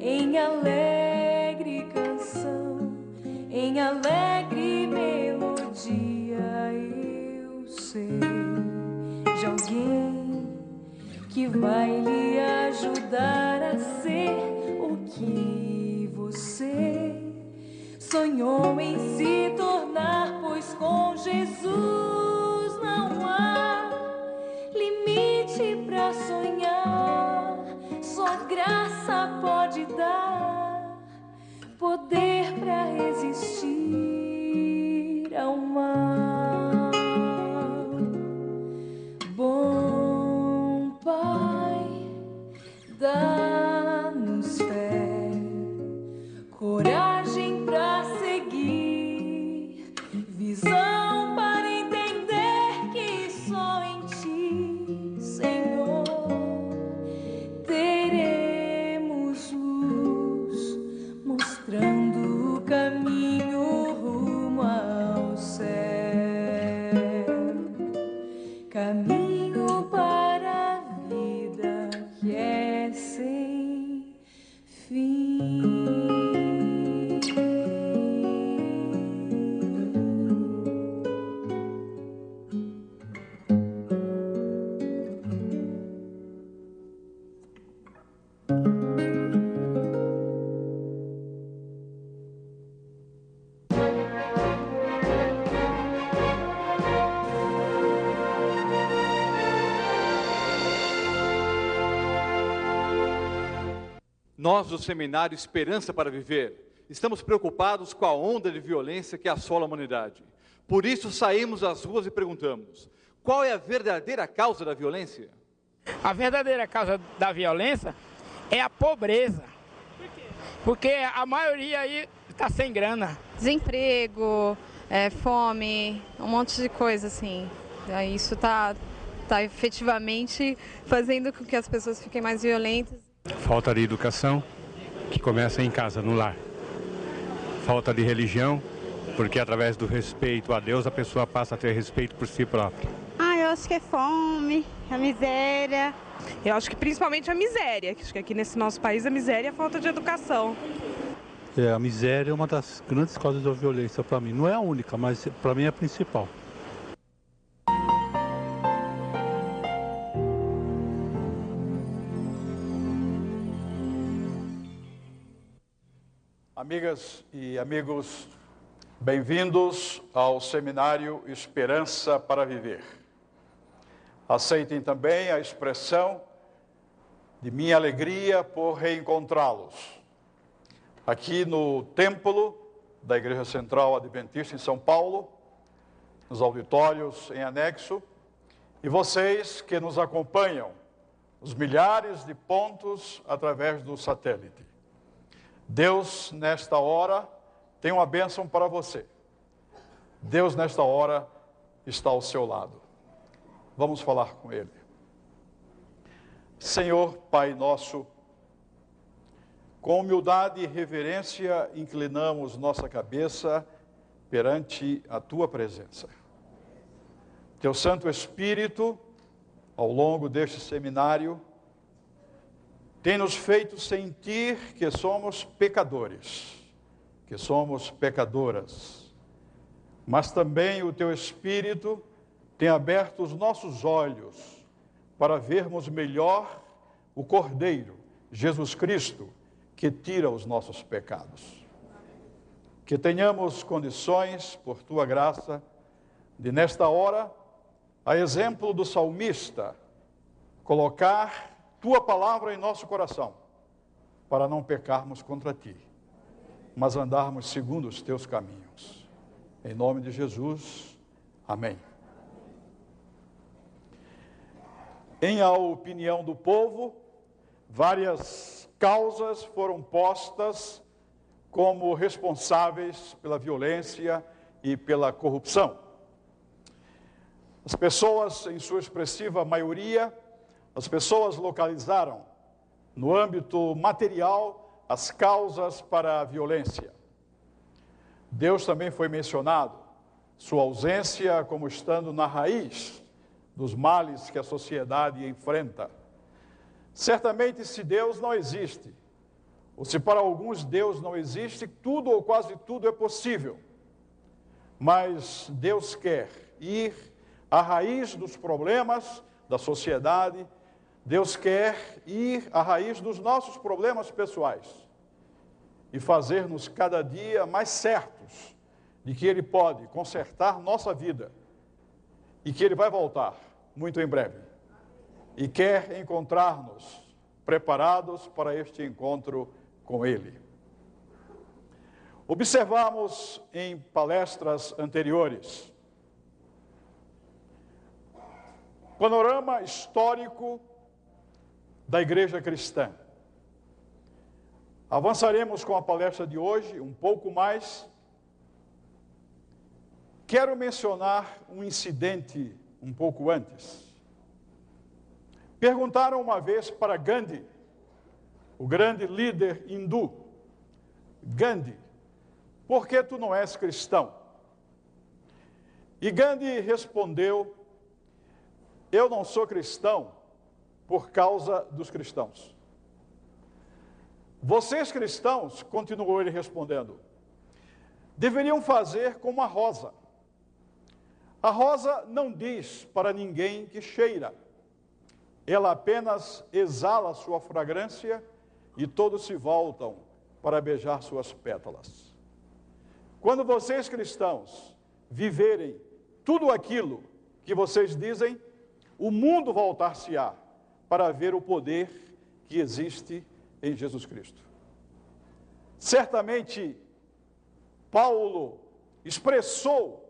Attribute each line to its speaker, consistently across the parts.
Speaker 1: em alegre canção, em alegre melodia. Eu sei de alguém que vai lhe ajudar a ser o que você sonhou em se tornar, pois com Jesus poder
Speaker 2: Nós, do seminário Esperança para Viver, estamos preocupados com a onda de violência que assola a humanidade. Por isso, saímos às ruas e perguntamos: qual é a verdadeira causa da violência?
Speaker 3: A verdadeira causa da violência é a pobreza. Porque a maioria aí está sem grana.
Speaker 4: desemprego, é, fome, um monte de coisa assim. Isso está tá efetivamente fazendo com que as pessoas fiquem mais violentas.
Speaker 5: Falta de educação, que começa em casa, no lar. Falta de religião, porque através do respeito a Deus a pessoa passa a ter respeito por si própria.
Speaker 6: Ah, eu acho que é fome, a miséria.
Speaker 7: Eu acho que principalmente a miséria, que acho que aqui nesse nosso país a miséria é a falta de educação.
Speaker 8: É, a miséria é uma das grandes causas da violência para mim. Não é a única, mas para mim é a principal.
Speaker 9: Amigas e amigos, bem-vindos ao seminário Esperança para Viver. Aceitem também a expressão de minha alegria por reencontrá-los. Aqui no templo da Igreja Central Adventista em São Paulo, nos auditórios em anexo, e vocês que nos acompanham, os milhares de pontos através do satélite. Deus, nesta hora, tem uma bênção para você. Deus, nesta hora, está ao seu lado. Vamos falar com Ele. Senhor, Pai nosso, com humildade e reverência, inclinamos nossa cabeça perante a tua presença. Teu Santo Espírito, ao longo deste seminário, tem nos feito sentir que somos pecadores, que somos pecadoras. Mas também o teu Espírito tem aberto os nossos olhos para vermos melhor o Cordeiro, Jesus Cristo, que tira os nossos pecados. Que tenhamos condições, por tua graça, de nesta hora, a exemplo do salmista, colocar tua palavra em nosso coração, para não pecarmos contra ti, mas andarmos segundo os teus caminhos. Em nome de Jesus, amém. Em a opinião do povo, várias causas foram postas como responsáveis pela violência e pela corrupção. As pessoas, em sua expressiva maioria, as pessoas localizaram no âmbito material as causas para a violência. Deus também foi mencionado, sua ausência como estando na raiz dos males que a sociedade enfrenta. Certamente, se Deus não existe, ou se para alguns Deus não existe, tudo ou quase tudo é possível. Mas Deus quer ir à raiz dos problemas da sociedade, Deus quer ir à raiz dos nossos problemas pessoais e fazer-nos cada dia mais certos de que Ele pode consertar nossa vida e que Ele vai voltar muito em breve e quer encontrar-nos preparados para este encontro com Ele. Observamos em palestras anteriores panorama histórico da igreja cristã. Avançaremos com a palestra de hoje um pouco mais. Quero mencionar um incidente um pouco antes. Perguntaram uma vez para Gandhi, o grande líder hindu, Gandhi, por que tu não és cristão? E Gandhi respondeu: Eu não sou cristão por causa dos cristãos. Vocês cristãos, continuou ele respondendo, deveriam fazer como a rosa. A rosa não diz para ninguém que cheira, ela apenas exala sua fragrância e todos se voltam para beijar suas pétalas. Quando vocês cristãos viverem tudo aquilo que vocês dizem, o mundo voltar-se-á para ver o poder que existe em Jesus Cristo. Certamente, Paulo expressou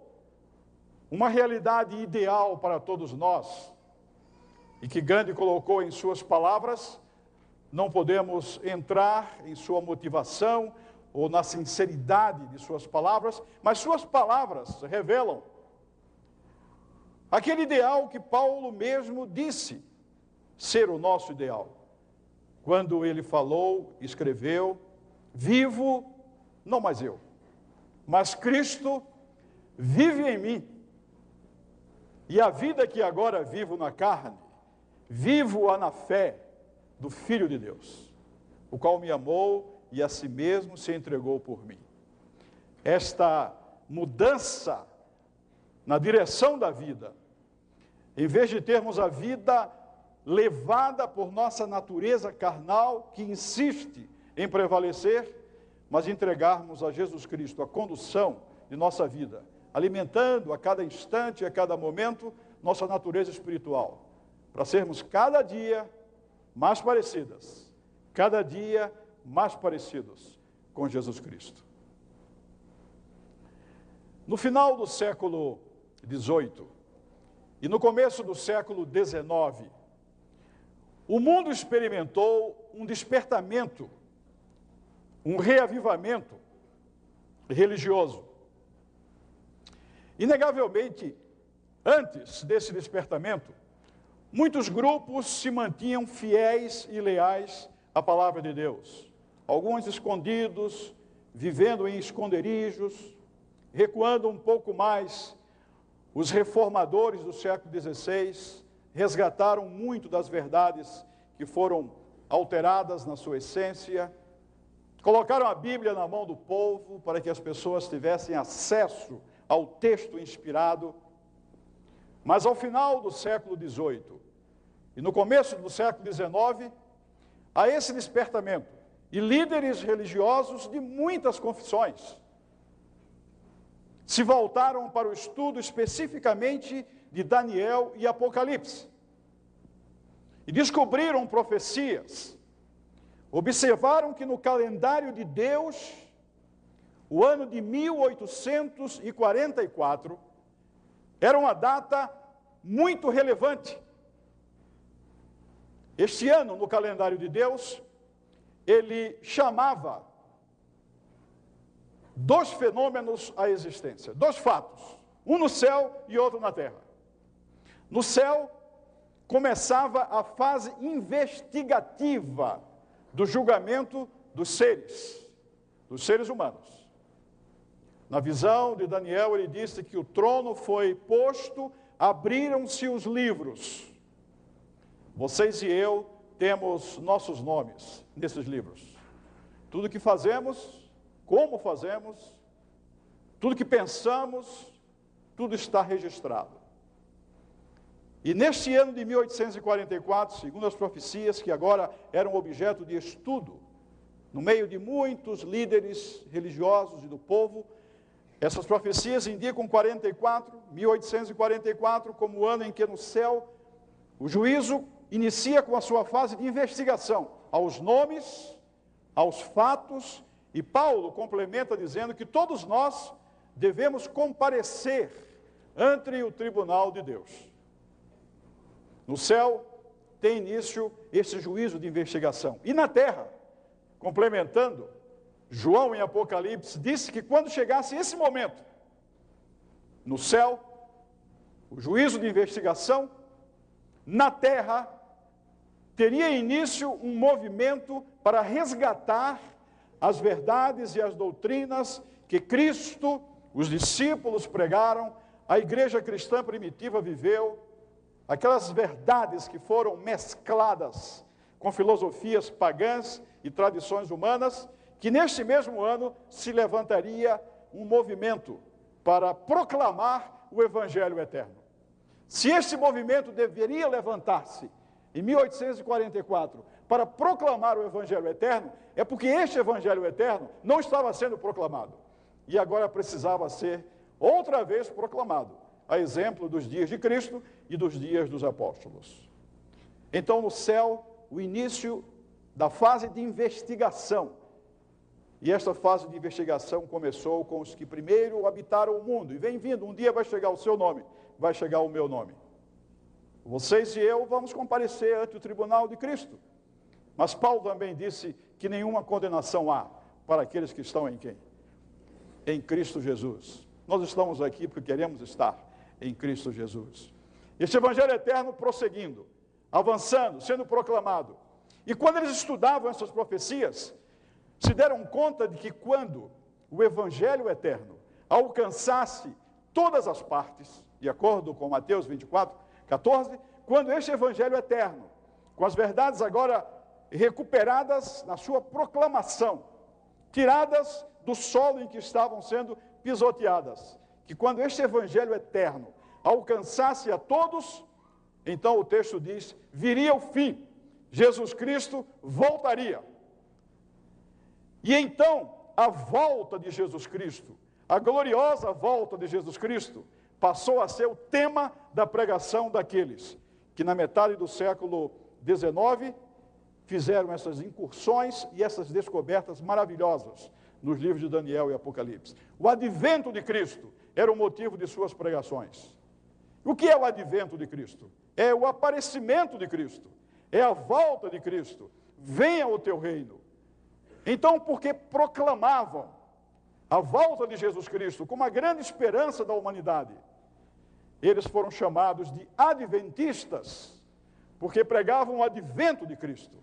Speaker 9: uma realidade ideal para todos nós, e que Gandhi colocou em suas palavras, não podemos entrar em sua motivação ou na sinceridade de suas palavras, mas suas palavras revelam aquele ideal que Paulo mesmo disse ser o nosso ideal. Quando ele falou, escreveu: Vivo, não mais eu, mas Cristo vive em mim. E a vida que agora vivo na carne, vivo-a na fé do Filho de Deus, o qual me amou e a si mesmo se entregou por mim. Esta mudança na direção da vida, em vez de termos a vida levada por nossa natureza carnal, que insiste em prevalecer, mas entregarmos a Jesus Cristo a condução de nossa vida alimentando a cada instante, a cada momento, nossa natureza espiritual, para sermos cada dia mais parecidas, cada dia mais parecidos com Jesus Cristo. No final do século XVIII e no começo do século XIX, o mundo experimentou um despertamento um reavivamento religioso. Inegavelmente, antes desse despertamento, muitos grupos se mantinham fiéis e leais à palavra de Deus. Alguns escondidos, vivendo em esconderijos, recuando um pouco mais, os reformadores do século XVI resgataram muito das verdades que foram alteradas na sua essência, colocaram a Bíblia na mão do povo para que as pessoas tivessem acesso ao texto inspirado. Mas ao final do século XVIII e no começo do século XIX, a esse despertamento e líderes religiosos de muitas confissões se voltaram para o estudo especificamente de Daniel e Apocalipse. E descobriram profecias. Observaram que no calendário de Deus, o ano de 1844 era uma data muito relevante. Este ano, no calendário de Deus, ele chamava dois fenômenos à existência, dois fatos, um no céu e outro na terra. No céu, começava a fase investigativa do julgamento dos seres, dos seres humanos. Na visão de Daniel, ele disse que o trono foi posto, abriram-se os livros. Vocês e eu temos nossos nomes nesses livros. Tudo que fazemos como fazemos, tudo que pensamos, tudo está registrado. E neste ano de 1844, segundo as profecias que agora eram objeto de estudo, no meio de muitos líderes religiosos e do povo, essas profecias indicam 44, 1844 como o ano em que no céu o juízo inicia com a sua fase de investigação aos nomes, aos fatos e Paulo complementa dizendo que todos nós devemos comparecer ante o tribunal de Deus. No céu tem início esse juízo de investigação. E na terra, complementando, João em Apocalipse disse que quando chegasse esse momento, no céu, o juízo de investigação, na terra, teria início um movimento para resgatar as verdades e as doutrinas que Cristo, os discípulos pregaram, a igreja cristã primitiva viveu, aquelas verdades que foram mescladas com filosofias pagãs e tradições humanas, que neste mesmo ano se levantaria um movimento para proclamar o Evangelho eterno. Se este movimento deveria levantar-se em 1844 para proclamar o Evangelho eterno, é porque este Evangelho eterno não estava sendo proclamado e agora precisava ser outra vez proclamado, a exemplo dos dias de Cristo e dos dias dos apóstolos. Então, no céu, o início da fase de investigação. E esta fase de investigação começou com os que primeiro habitaram o mundo. E vem vindo, um dia vai chegar o seu nome, vai chegar o meu nome. Vocês e eu vamos comparecer ante o tribunal de Cristo. Mas Paulo também disse que nenhuma condenação há para aqueles que estão em quem? Em Cristo Jesus. Nós estamos aqui porque queremos estar em Cristo Jesus. Este Evangelho eterno prosseguindo, avançando, sendo proclamado. E quando eles estudavam essas profecias, se deram conta de que quando o Evangelho eterno alcançasse todas as partes, de acordo com Mateus 24, 14, quando este Evangelho eterno, com as verdades agora recuperadas na sua proclamação, tiradas do solo em que estavam sendo pisoteadas. Que quando este evangelho eterno alcançasse a todos, então o texto diz: viria o fim, Jesus Cristo voltaria. E então a volta de Jesus Cristo, a gloriosa volta de Jesus Cristo, passou a ser o tema da pregação daqueles que na metade do século XIX fizeram essas incursões e essas descobertas maravilhosas nos livros de Daniel e Apocalipse. O advento de Cristo era o motivo de suas pregações. O que é o advento de Cristo? É o aparecimento de Cristo, é a volta de Cristo. Venha o teu reino. Então, porque proclamavam a volta de Jesus Cristo como a grande esperança da humanidade, eles foram chamados de adventistas, porque pregavam o advento de Cristo.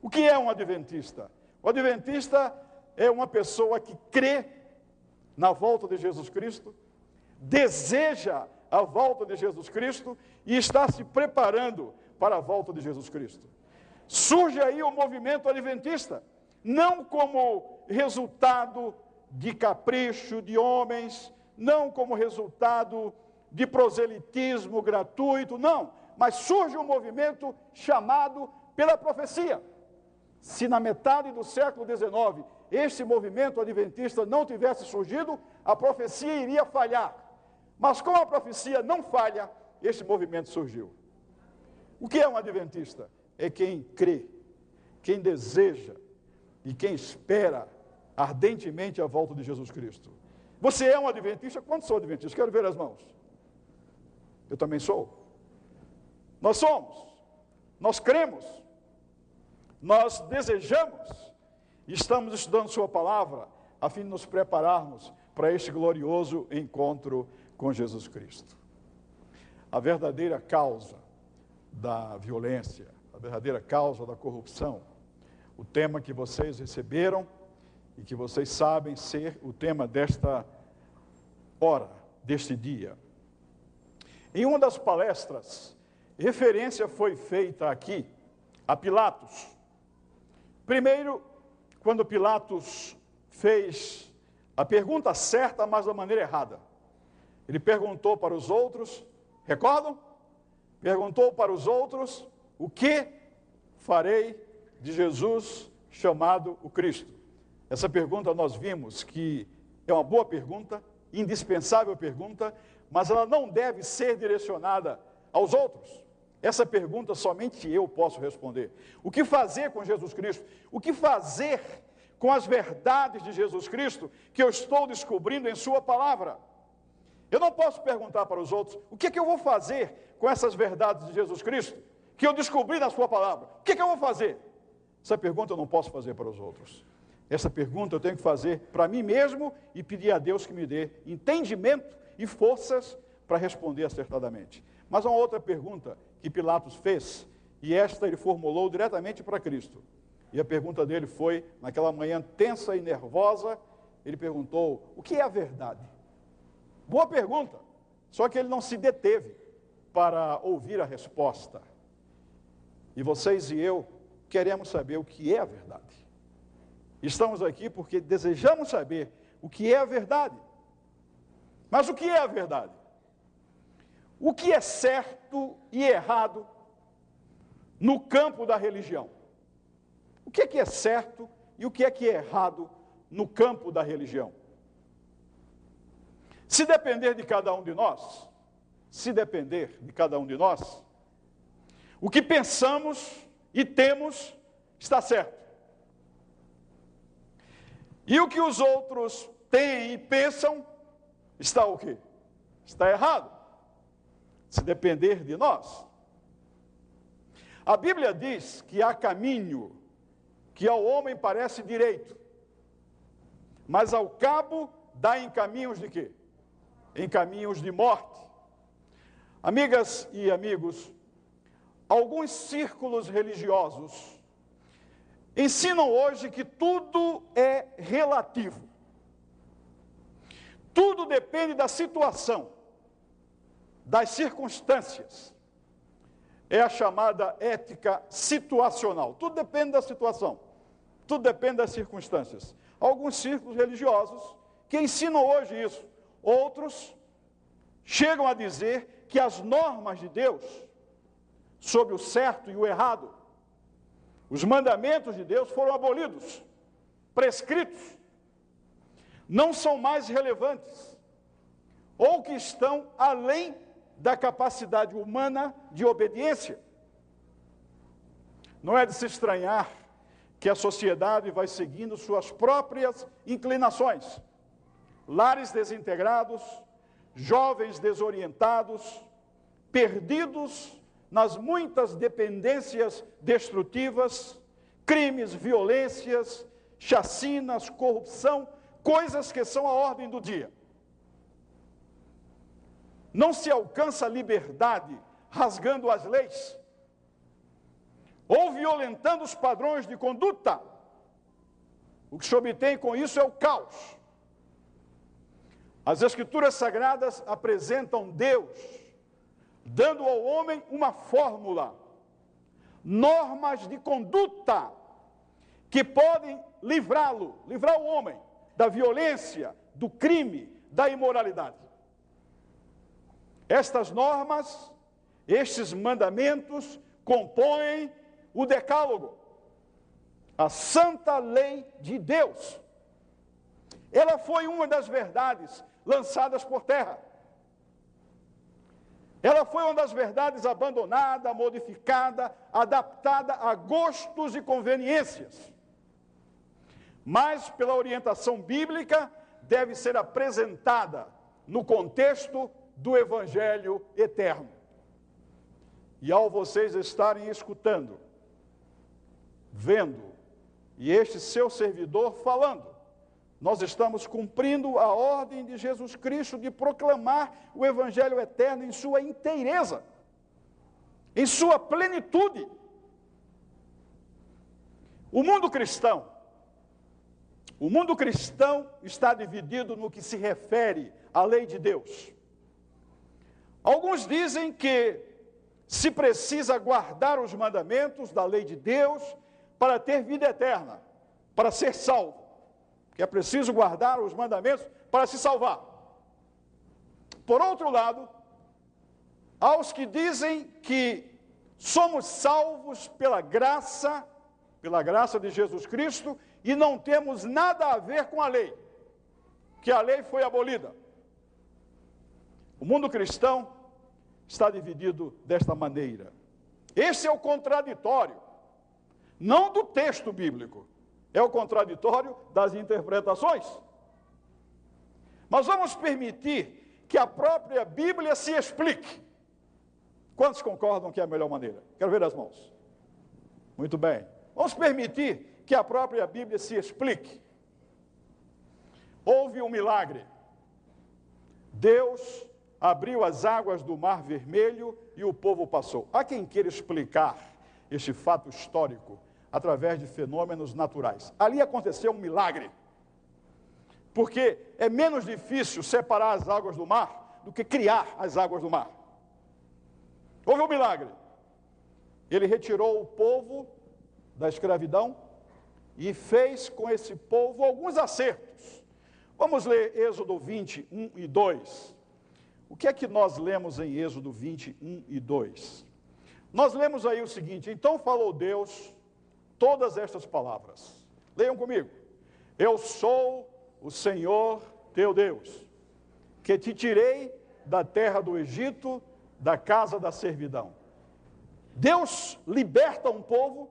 Speaker 9: O que é um adventista? O adventista é uma pessoa que crê na volta de Jesus Cristo, deseja a volta de Jesus Cristo e está se preparando para a volta de Jesus Cristo. Surge aí o movimento adventista, não como resultado de capricho de homens, não como resultado de proselitismo gratuito, não, mas surge um movimento chamado pela profecia. Se na metade do século XIX este movimento adventista não tivesse surgido, a profecia iria falhar. Mas como a profecia não falha, este movimento surgiu. O que é um adventista? É quem crê, quem deseja e quem espera ardentemente a volta de Jesus Cristo. Você é um adventista? Quantos são adventistas? Quero ver as mãos. Eu também sou. Nós somos. Nós cremos. Nós desejamos. Estamos estudando Sua palavra a fim de nos prepararmos para este glorioso encontro com Jesus Cristo. A verdadeira causa da violência, a verdadeira causa da corrupção, o tema que vocês receberam e que vocês sabem ser o tema desta hora, deste dia. Em uma das palestras, referência foi feita aqui a Pilatos. Primeiro, quando Pilatos fez a pergunta certa, mas da maneira errada. Ele perguntou para os outros, recordam? Perguntou para os outros: o que farei de Jesus chamado o Cristo? Essa pergunta nós vimos que é uma boa pergunta, indispensável pergunta, mas ela não deve ser direcionada aos outros. Essa pergunta somente eu posso responder. O que fazer com Jesus Cristo? O que fazer com as verdades de Jesus Cristo que eu estou descobrindo em Sua palavra? Eu não posso perguntar para os outros o que, é que eu vou fazer com essas verdades de Jesus Cristo que eu descobri na Sua palavra. O que, é que eu vou fazer? Essa pergunta eu não posso fazer para os outros. Essa pergunta eu tenho que fazer para mim mesmo e pedir a Deus que me dê entendimento e forças para responder acertadamente. Mas uma outra pergunta que Pilatos fez, e esta ele formulou diretamente para Cristo. E a pergunta dele foi, naquela manhã tensa e nervosa, ele perguntou: O que é a verdade? Boa pergunta. Só que ele não se deteve para ouvir a resposta. E vocês e eu queremos saber o que é a verdade. Estamos aqui porque desejamos saber o que é a verdade. Mas o que é a verdade? O que é certo e errado no campo da religião? O que é que é certo e o que é que é errado no campo da religião? Se depender de cada um de nós, se depender de cada um de nós, o que pensamos e temos está certo. E o que os outros têm e pensam está o quê? Está errado. Se depender de nós. A Bíblia diz que há caminho que ao homem parece direito, mas ao cabo dá em caminhos de quê? Em caminhos de morte. Amigas e amigos, alguns círculos religiosos ensinam hoje que tudo é relativo. Tudo depende da situação, das circunstâncias. É a chamada ética situacional. Tudo depende da situação, tudo depende das circunstâncias. Alguns círculos religiosos que ensinam hoje isso, outros chegam a dizer que as normas de Deus sobre o certo e o errado os mandamentos de Deus foram abolidos, prescritos, não são mais relevantes, ou que estão além da capacidade humana de obediência. Não é de se estranhar que a sociedade vai seguindo suas próprias inclinações. Lares desintegrados, jovens desorientados, perdidos nas muitas dependências destrutivas, crimes, violências chacinas, corrupção, coisas que são a ordem do dia. Não se alcança liberdade rasgando as leis ou violentando os padrões de conduta. O que se obtém com isso é o caos. As Escrituras Sagradas apresentam Deus, dando ao homem uma fórmula, normas de conduta que podem livrá-lo, livrar o homem da violência, do crime, da imoralidade. Estas normas, estes mandamentos compõem o Decálogo, a santa lei de Deus. Ela foi uma das verdades lançadas por terra. Ela foi uma das verdades abandonada, modificada, adaptada a gostos e conveniências. Mas, pela orientação bíblica, deve ser apresentada no contexto do Evangelho eterno. E ao vocês estarem escutando, vendo, e este seu servidor falando, nós estamos cumprindo a ordem de Jesus Cristo de proclamar o Evangelho eterno em sua inteireza, em sua plenitude. O mundo cristão, o mundo cristão está dividido no que se refere à lei de Deus. Alguns dizem que se precisa guardar os mandamentos da lei de Deus para ter vida eterna, para ser salvo é preciso guardar os mandamentos para se salvar. Por outro lado, aos que dizem que somos salvos pela graça, pela graça de Jesus Cristo, e não temos nada a ver com a lei, que a lei foi abolida. O mundo cristão está dividido desta maneira. Esse é o contraditório, não do texto bíblico, é o contraditório das interpretações. Mas vamos permitir que a própria Bíblia se explique. Quantos concordam que é a melhor maneira? Quero ver as mãos. Muito bem. Vamos permitir que a própria Bíblia se explique. Houve um milagre. Deus abriu as águas do Mar Vermelho e o povo passou. Há quem queira explicar este fato histórico através de fenômenos naturais. Ali aconteceu um milagre. Porque é menos difícil separar as águas do mar do que criar as águas do mar. Houve um milagre. Ele retirou o povo da escravidão e fez com esse povo alguns acertos. Vamos ler Êxodo 21 e 2. O que é que nós lemos em Êxodo 21 e 2? Nós lemos aí o seguinte: Então falou Deus todas estas palavras. Leiam comigo. Eu sou o Senhor teu Deus, que te tirei da terra do Egito, da casa da servidão. Deus liberta um povo,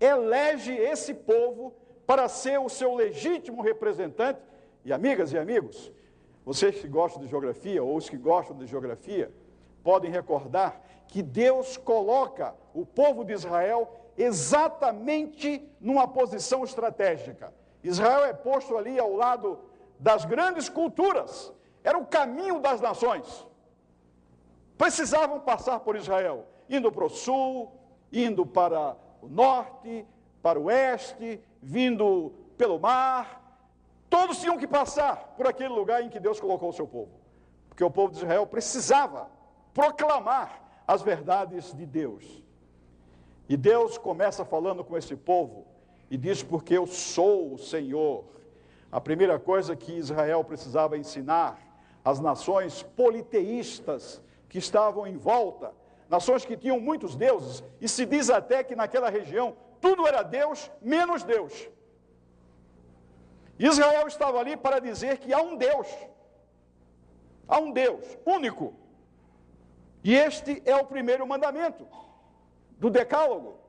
Speaker 9: elege esse povo para ser o seu legítimo representante. E amigas e amigos, vocês que gostam de geografia ou os que gostam de geografia, podem recordar que Deus coloca o povo de Israel exatamente numa posição estratégica. Israel é posto ali ao lado das grandes culturas, era o caminho das nações. Precisavam passar por Israel, indo para o sul, indo para o norte, para o oeste, vindo pelo mar. Todos tinham que passar por aquele lugar em que Deus colocou o seu povo. Porque o povo de Israel precisava proclamar as verdades de Deus. E Deus começa falando com esse povo e diz: Porque eu sou o Senhor. A primeira coisa que Israel precisava ensinar às nações politeístas que estavam em volta, nações que tinham muitos deuses, e se diz até que naquela região tudo era Deus menos Deus. Israel estava ali para dizer que há um Deus, há um Deus único, e este é o primeiro mandamento do Decálogo.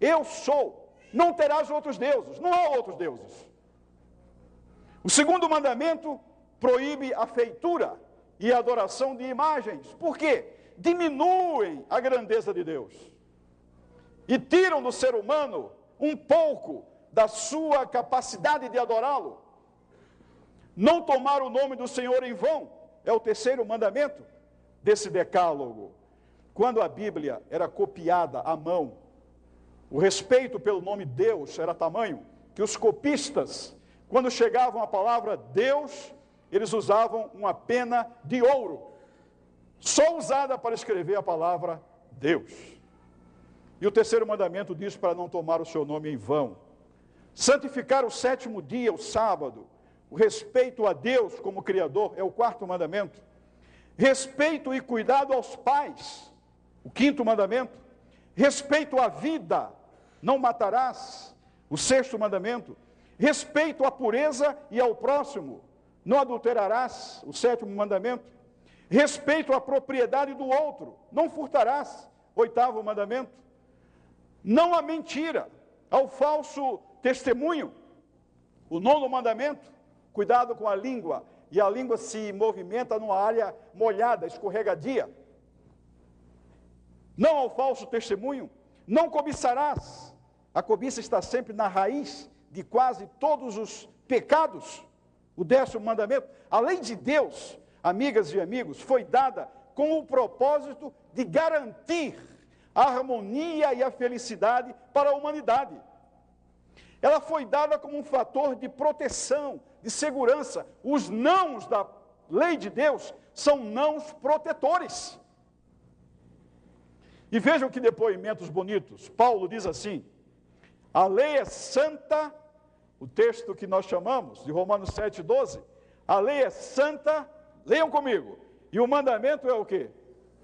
Speaker 9: Eu sou, não terás outros deuses, não há outros deuses. O segundo mandamento proíbe a feitura e a adoração de imagens. Por quê? Diminuem a grandeza de Deus e tiram do ser humano um pouco da sua capacidade de adorá-lo. Não tomar o nome do Senhor em vão é o terceiro mandamento desse decálogo. Quando a Bíblia era copiada à mão, o respeito pelo nome Deus era tamanho que os copistas, quando chegavam a palavra Deus, eles usavam uma pena de ouro, só usada para escrever a palavra Deus. E o terceiro mandamento diz para não tomar o seu nome em vão. Santificar o sétimo dia, o sábado. O respeito a Deus como Criador é o quarto mandamento. Respeito e cuidado aos pais, o quinto mandamento. Respeito à vida, não matarás, o sexto mandamento. Respeito à pureza e ao próximo, não adulterarás, o sétimo mandamento. Respeito à propriedade do outro, não furtarás, oitavo mandamento. Não há mentira, ao falso testemunho, o nono mandamento. Cuidado com a língua, e a língua se movimenta numa área molhada, escorregadia. Não ao falso testemunho, não cobiçarás. A cobiça está sempre na raiz de quase todos os pecados. O décimo mandamento, a lei de Deus, amigas e amigos, foi dada com o propósito de garantir a harmonia e a felicidade para a humanidade. Ela foi dada como um fator de proteção, de segurança. Os nãos da lei de Deus são nãos protetores. E vejam que depoimentos bonitos. Paulo diz assim: a lei é santa, o texto que nós chamamos de Romanos 7,12. A lei é santa, leiam comigo. E o mandamento é o que?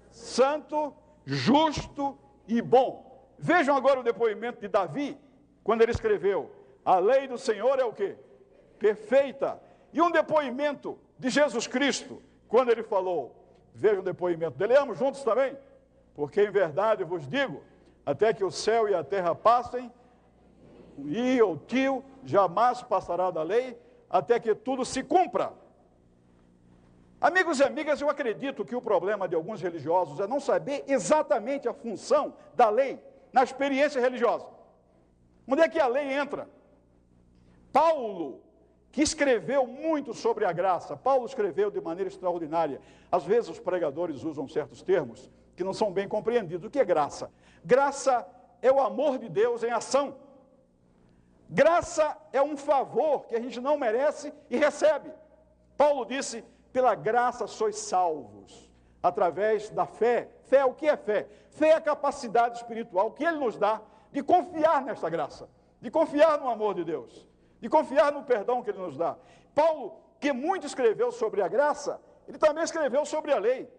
Speaker 9: Santo, justo e bom. Vejam agora o depoimento de Davi, quando ele escreveu: A lei do Senhor é o que? Perfeita. E um depoimento de Jesus Cristo, quando ele falou: Vejam o depoimento dele, leamos juntos também? Porque em verdade eu vos digo: até que o céu e a terra passem, e ou tio jamais passará da lei, até que tudo se cumpra. Amigos e amigas, eu acredito que o problema de alguns religiosos é não saber exatamente a função da lei na experiência religiosa. Onde é que a lei entra? Paulo, que escreveu muito sobre a graça, Paulo escreveu de maneira extraordinária. Às vezes os pregadores usam certos termos que não são bem compreendidos. O que é graça? Graça é o amor de Deus em ação. Graça é um favor que a gente não merece e recebe. Paulo disse: pela graça sois salvos, através da fé. Fé, o que é fé? Fé é a capacidade espiritual que Ele nos dá de confiar nesta graça, de confiar no amor de Deus, de confiar no perdão que Ele nos dá. Paulo, que muito escreveu sobre a graça, ele também escreveu sobre a lei.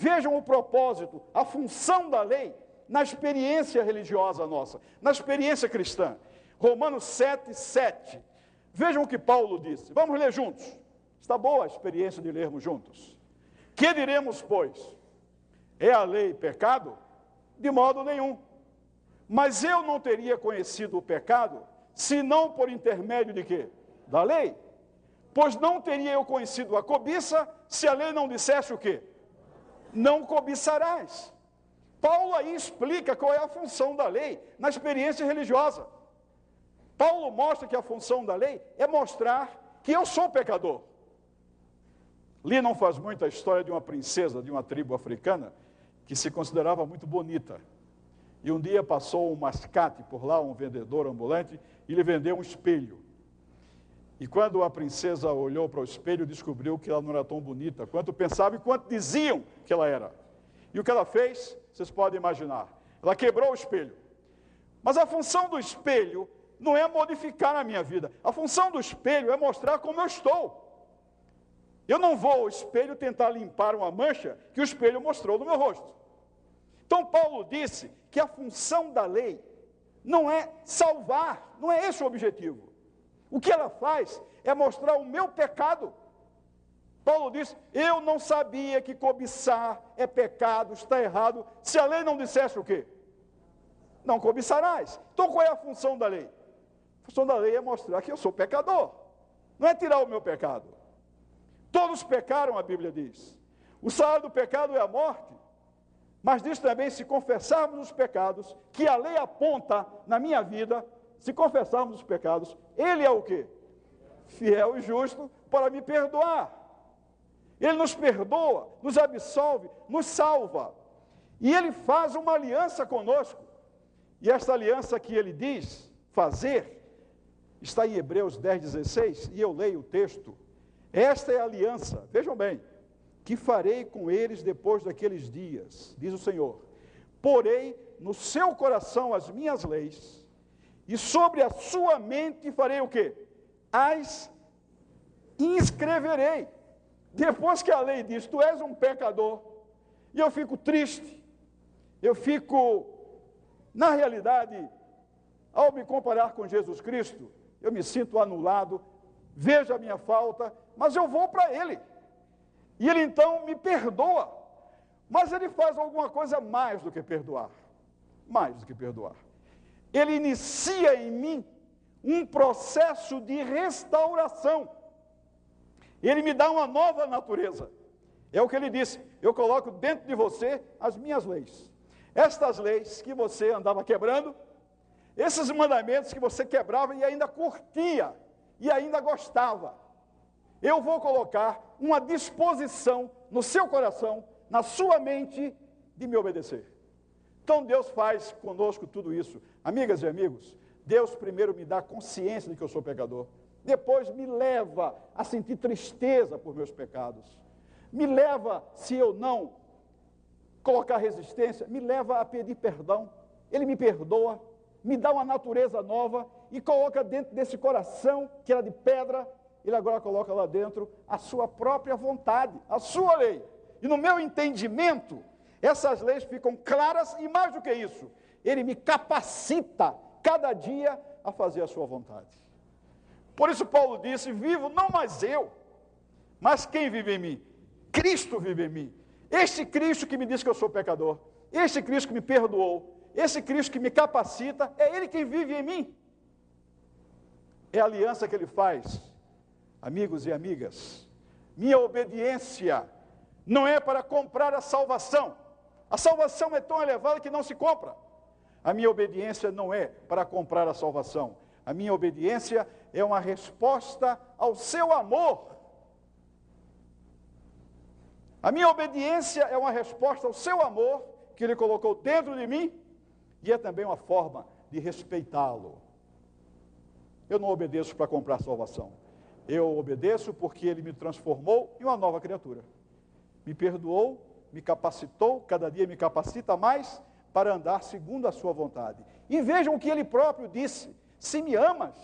Speaker 9: Vejam o propósito, a função da lei na experiência religiosa nossa, na experiência cristã. Romanos 7, 7. Vejam o que Paulo disse. Vamos ler juntos. Está boa a experiência de lermos juntos. Que diremos, pois? É a lei pecado? De modo nenhum. Mas eu não teria conhecido o pecado, senão por intermédio de quê? Da lei. Pois não teria eu conhecido a cobiça, se a lei não dissesse o quê? Não cobiçarás. Paulo aí explica qual é a função da lei na experiência religiosa. Paulo mostra que a função da lei é mostrar que eu sou pecador. Li não faz muito a história de uma princesa de uma tribo africana que se considerava muito bonita. E um dia passou um mascate por lá, um vendedor ambulante, e lhe vendeu um espelho. E quando a princesa olhou para o espelho, descobriu que ela não era tão bonita quanto pensava e quanto diziam que ela era. E o que ela fez, vocês podem imaginar. Ela quebrou o espelho. Mas a função do espelho não é modificar a minha vida. A função do espelho é mostrar como eu estou. Eu não vou ao espelho tentar limpar uma mancha que o espelho mostrou no meu rosto. Então, Paulo disse que a função da lei não é salvar, não é esse o objetivo. O que ela faz é mostrar o meu pecado. Paulo disse: Eu não sabia que cobiçar é pecado, está errado, se a lei não dissesse o quê? Não cobiçarás. Então, qual é a função da lei? A função da lei é mostrar que eu sou pecador, não é tirar o meu pecado. Todos pecaram, a Bíblia diz. O salário do pecado é a morte. Mas diz também: se confessarmos os pecados que a lei aponta na minha vida, se confessarmos os pecados, Ele é o quê? Fiel e justo para me perdoar. Ele nos perdoa, nos absolve, nos salva. E Ele faz uma aliança conosco. E esta aliança que Ele diz fazer, está em Hebreus 10, 16, e eu leio o texto. Esta é a aliança, vejam bem, que farei com eles depois daqueles dias, diz o Senhor. Porei no seu coração as minhas leis, e sobre a sua mente farei o quê? As inscreverei. Depois que a lei diz, tu és um pecador, e eu fico triste, eu fico, na realidade, ao me comparar com Jesus Cristo, eu me sinto anulado, vejo a minha falta, mas eu vou para Ele. E Ele então me perdoa. Mas Ele faz alguma coisa mais do que perdoar. Mais do que perdoar. Ele inicia em mim um processo de restauração. Ele me dá uma nova natureza. É o que ele disse: eu coloco dentro de você as minhas leis. Estas leis que você andava quebrando, esses mandamentos que você quebrava e ainda curtia, e ainda gostava. Eu vou colocar uma disposição no seu coração, na sua mente, de me obedecer. Então Deus faz conosco tudo isso. Amigas e amigos, Deus primeiro me dá consciência de que eu sou pecador. Depois me leva a sentir tristeza por meus pecados. Me leva, se eu não colocar resistência, me leva a pedir perdão. Ele me perdoa, me dá uma natureza nova e coloca dentro desse coração, que era de pedra, ele agora coloca lá dentro a sua própria vontade, a sua lei. E no meu entendimento, essas leis ficam claras e mais do que isso, ele me capacita cada dia a fazer a sua vontade. Por isso Paulo disse: "Vivo não mais eu, mas quem vive em mim? Cristo vive em mim. Este Cristo que me diz que eu sou pecador, este Cristo que me perdoou, esse Cristo que me capacita, é Ele quem vive em mim. É a aliança que Ele faz, amigos e amigas. Minha obediência não é para comprar a salvação. A salvação é tão elevada que não se compra. A minha obediência não é para comprar a salvação. A minha obediência é uma resposta ao seu amor. A minha obediência é uma resposta ao seu amor que ele colocou dentro de mim e é também uma forma de respeitá-lo. Eu não obedeço para comprar salvação. Eu obedeço porque ele me transformou em uma nova criatura. Me perdoou, me capacitou, cada dia me capacita mais para andar segundo a sua vontade. E vejam o que ele próprio disse: se me amas.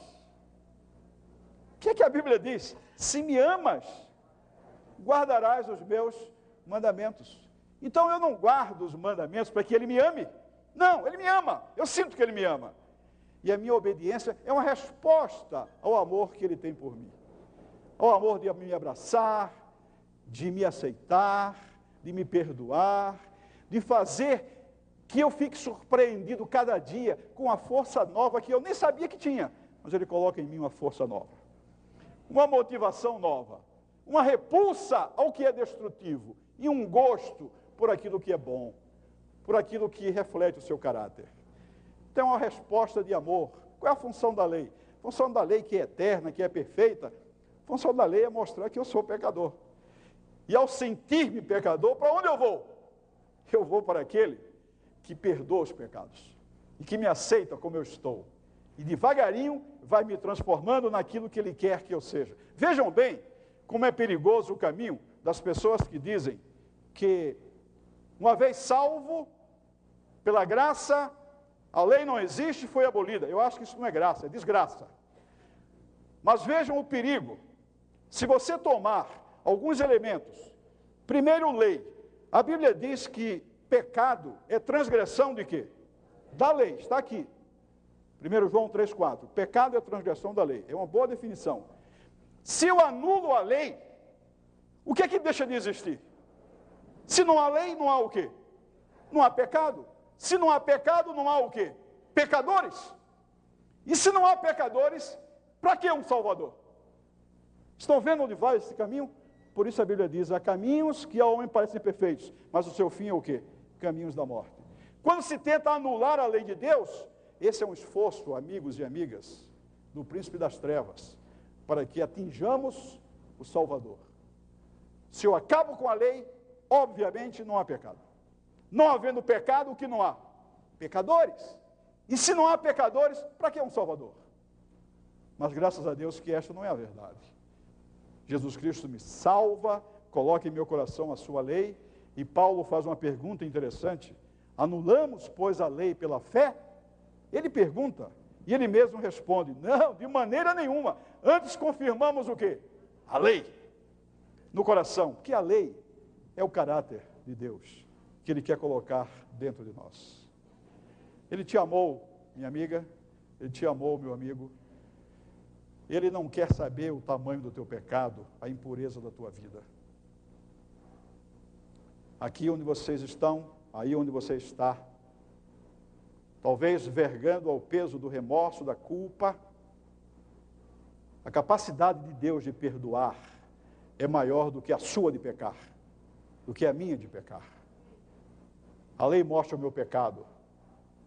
Speaker 9: O que é que a Bíblia diz? Se me amas, guardarás os meus mandamentos. Então eu não guardo os mandamentos para que ele me ame. Não, ele me ama. Eu sinto que ele me ama. E a minha obediência é uma resposta ao amor que ele tem por mim. Ao amor de me abraçar, de me aceitar, de me perdoar, de fazer que eu fique surpreendido cada dia com a força nova que eu nem sabia que tinha, mas ele coloca em mim uma força nova, uma motivação nova, uma repulsa ao que é destrutivo e um gosto por aquilo que é bom por aquilo que reflete o seu caráter. Então, uma resposta de amor. Qual é a função da lei? A função da lei que é eterna, que é perfeita, a função da lei é mostrar que eu sou pecador. E ao sentir-me pecador, para onde eu vou? Eu vou para aquele que perdoa os pecados e que me aceita como eu estou. E devagarinho vai me transformando naquilo que ele quer que eu seja. Vejam bem como é perigoso o caminho das pessoas que dizem que, uma vez salvo, pela graça, a lei não existe, foi abolida. Eu acho que isso não é graça, é desgraça. Mas vejam o perigo. Se você tomar alguns elementos, primeiro, lei. A Bíblia diz que pecado é transgressão de quê? Da lei, está aqui. 1 João 3,4. Pecado é transgressão da lei. É uma boa definição. Se eu anulo a lei, o que é que deixa de existir? Se não há lei, não há o quê? Não há pecado. Se não há pecado, não há o quê? Pecadores. E se não há pecadores, para que um Salvador? Estão vendo onde vai esse caminho? Por isso a Bíblia diz: há caminhos que ao homem parecem perfeitos, mas o seu fim é o quê? Caminhos da morte. Quando se tenta anular a lei de Deus, esse é um esforço, amigos e amigas, do príncipe das trevas, para que atinjamos o Salvador. Se eu acabo com a lei, obviamente não há pecado. Não havendo pecado, o que não há? Pecadores. E se não há pecadores, para que um Salvador? Mas graças a Deus que esta não é a verdade. Jesus Cristo me salva, coloca em meu coração a sua lei, e Paulo faz uma pergunta interessante: anulamos, pois, a lei pela fé? Ele pergunta, e ele mesmo responde: não, de maneira nenhuma. Antes confirmamos o quê? A lei no coração, que a lei é o caráter de Deus que ele quer colocar dentro de nós. Ele te amou, minha amiga, ele te amou, meu amigo. Ele não quer saber o tamanho do teu pecado, a impureza da tua vida. Aqui onde vocês estão, aí onde você está, talvez vergando ao peso do remorso, da culpa, a capacidade de Deus de perdoar é maior do que a sua de pecar, do que a minha de pecar. A lei mostra o meu pecado,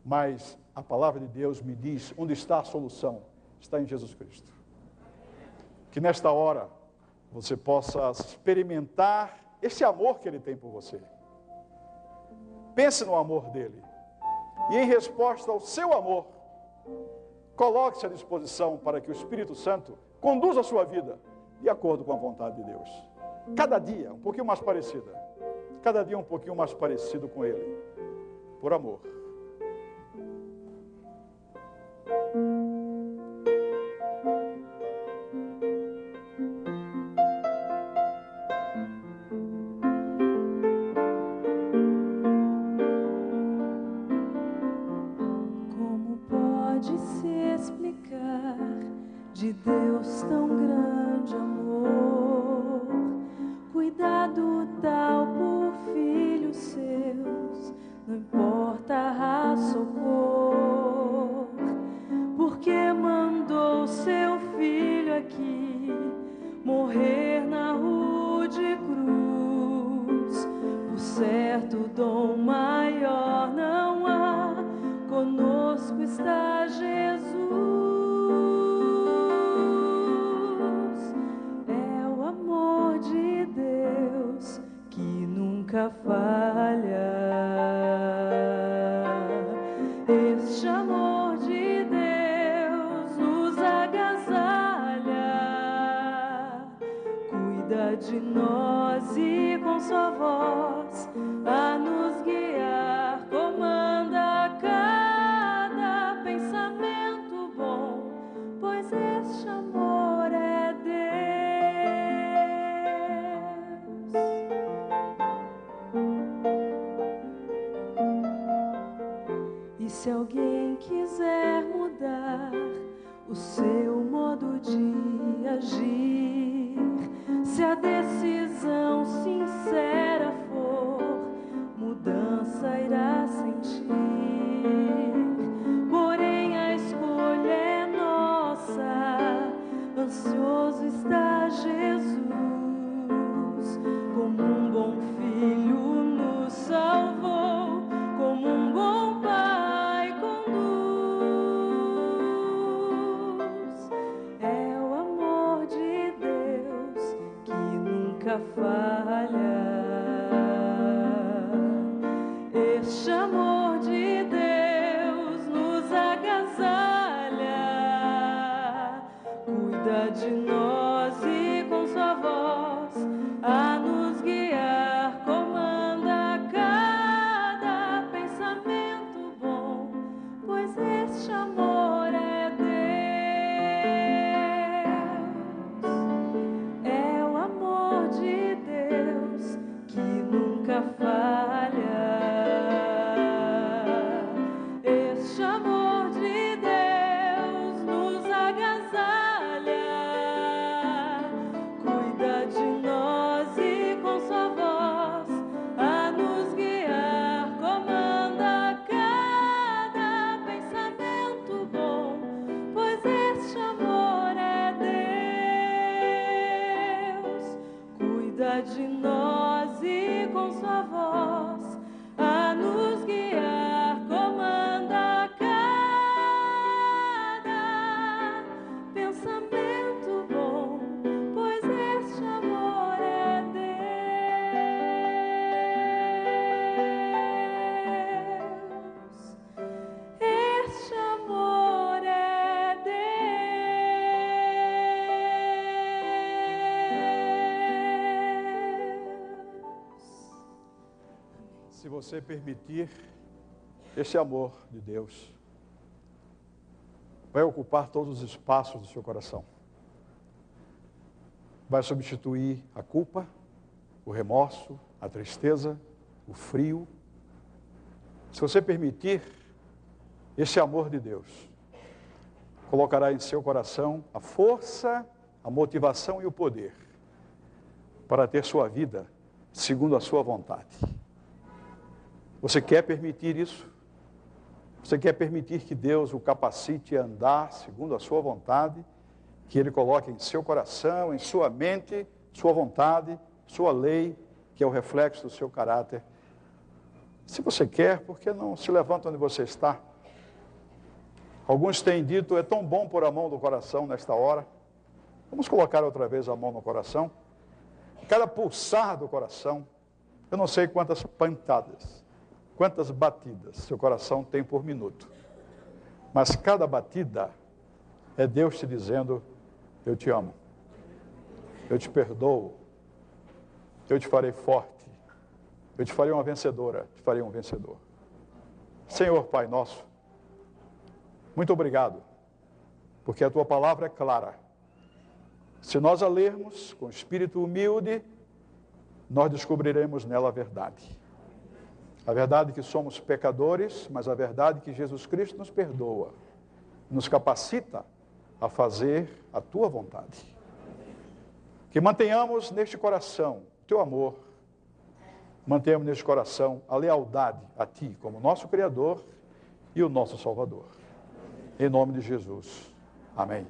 Speaker 9: mas a palavra de Deus me diz onde está a solução. Está em Jesus Cristo. Que nesta hora você possa experimentar esse amor que Ele tem por você. Pense no amor dele. E em resposta ao seu amor, coloque-se à disposição para que o Espírito Santo conduza a sua vida de acordo com a vontade de Deus. Cada dia um pouquinho mais parecida. Cada dia um pouquinho mais parecido com Ele. Por amor.
Speaker 1: Conosco está Jesus. Nunca falha. Este amor de Deus nos agasalha, cuida de nós e com sua voz a
Speaker 9: você permitir, esse amor de Deus vai ocupar todos os espaços do seu coração. Vai substituir a culpa, o remorso, a tristeza, o frio. Se você permitir, esse amor de Deus colocará em seu coração a força, a motivação e o poder para ter sua vida segundo a sua vontade. Você quer permitir isso? Você quer permitir que Deus o capacite a andar segundo a sua vontade, que Ele coloque em seu coração, em sua mente, sua vontade, sua lei, que é o reflexo do seu caráter? Se você quer, por que não se levanta onde você está? Alguns têm dito, é tão bom pôr a mão no coração nesta hora. Vamos colocar outra vez a mão no coração. Cada pulsar do coração, eu não sei quantas pantadas, quantas batidas seu coração tem por minuto. Mas cada batida é Deus te dizendo: Eu te amo, eu te perdoo, eu te farei forte, eu te farei uma vencedora, te farei um vencedor. Senhor Pai nosso, muito obrigado, porque a tua palavra é clara. Se nós a lermos com espírito humilde, nós descobriremos nela a verdade. A verdade que somos pecadores, mas a verdade que Jesus Cristo nos perdoa, nos capacita a fazer a tua vontade. Que mantenhamos neste coração o teu amor, mantenhamos neste coração a lealdade a ti como nosso Criador e o nosso Salvador. Em nome de Jesus. Amém.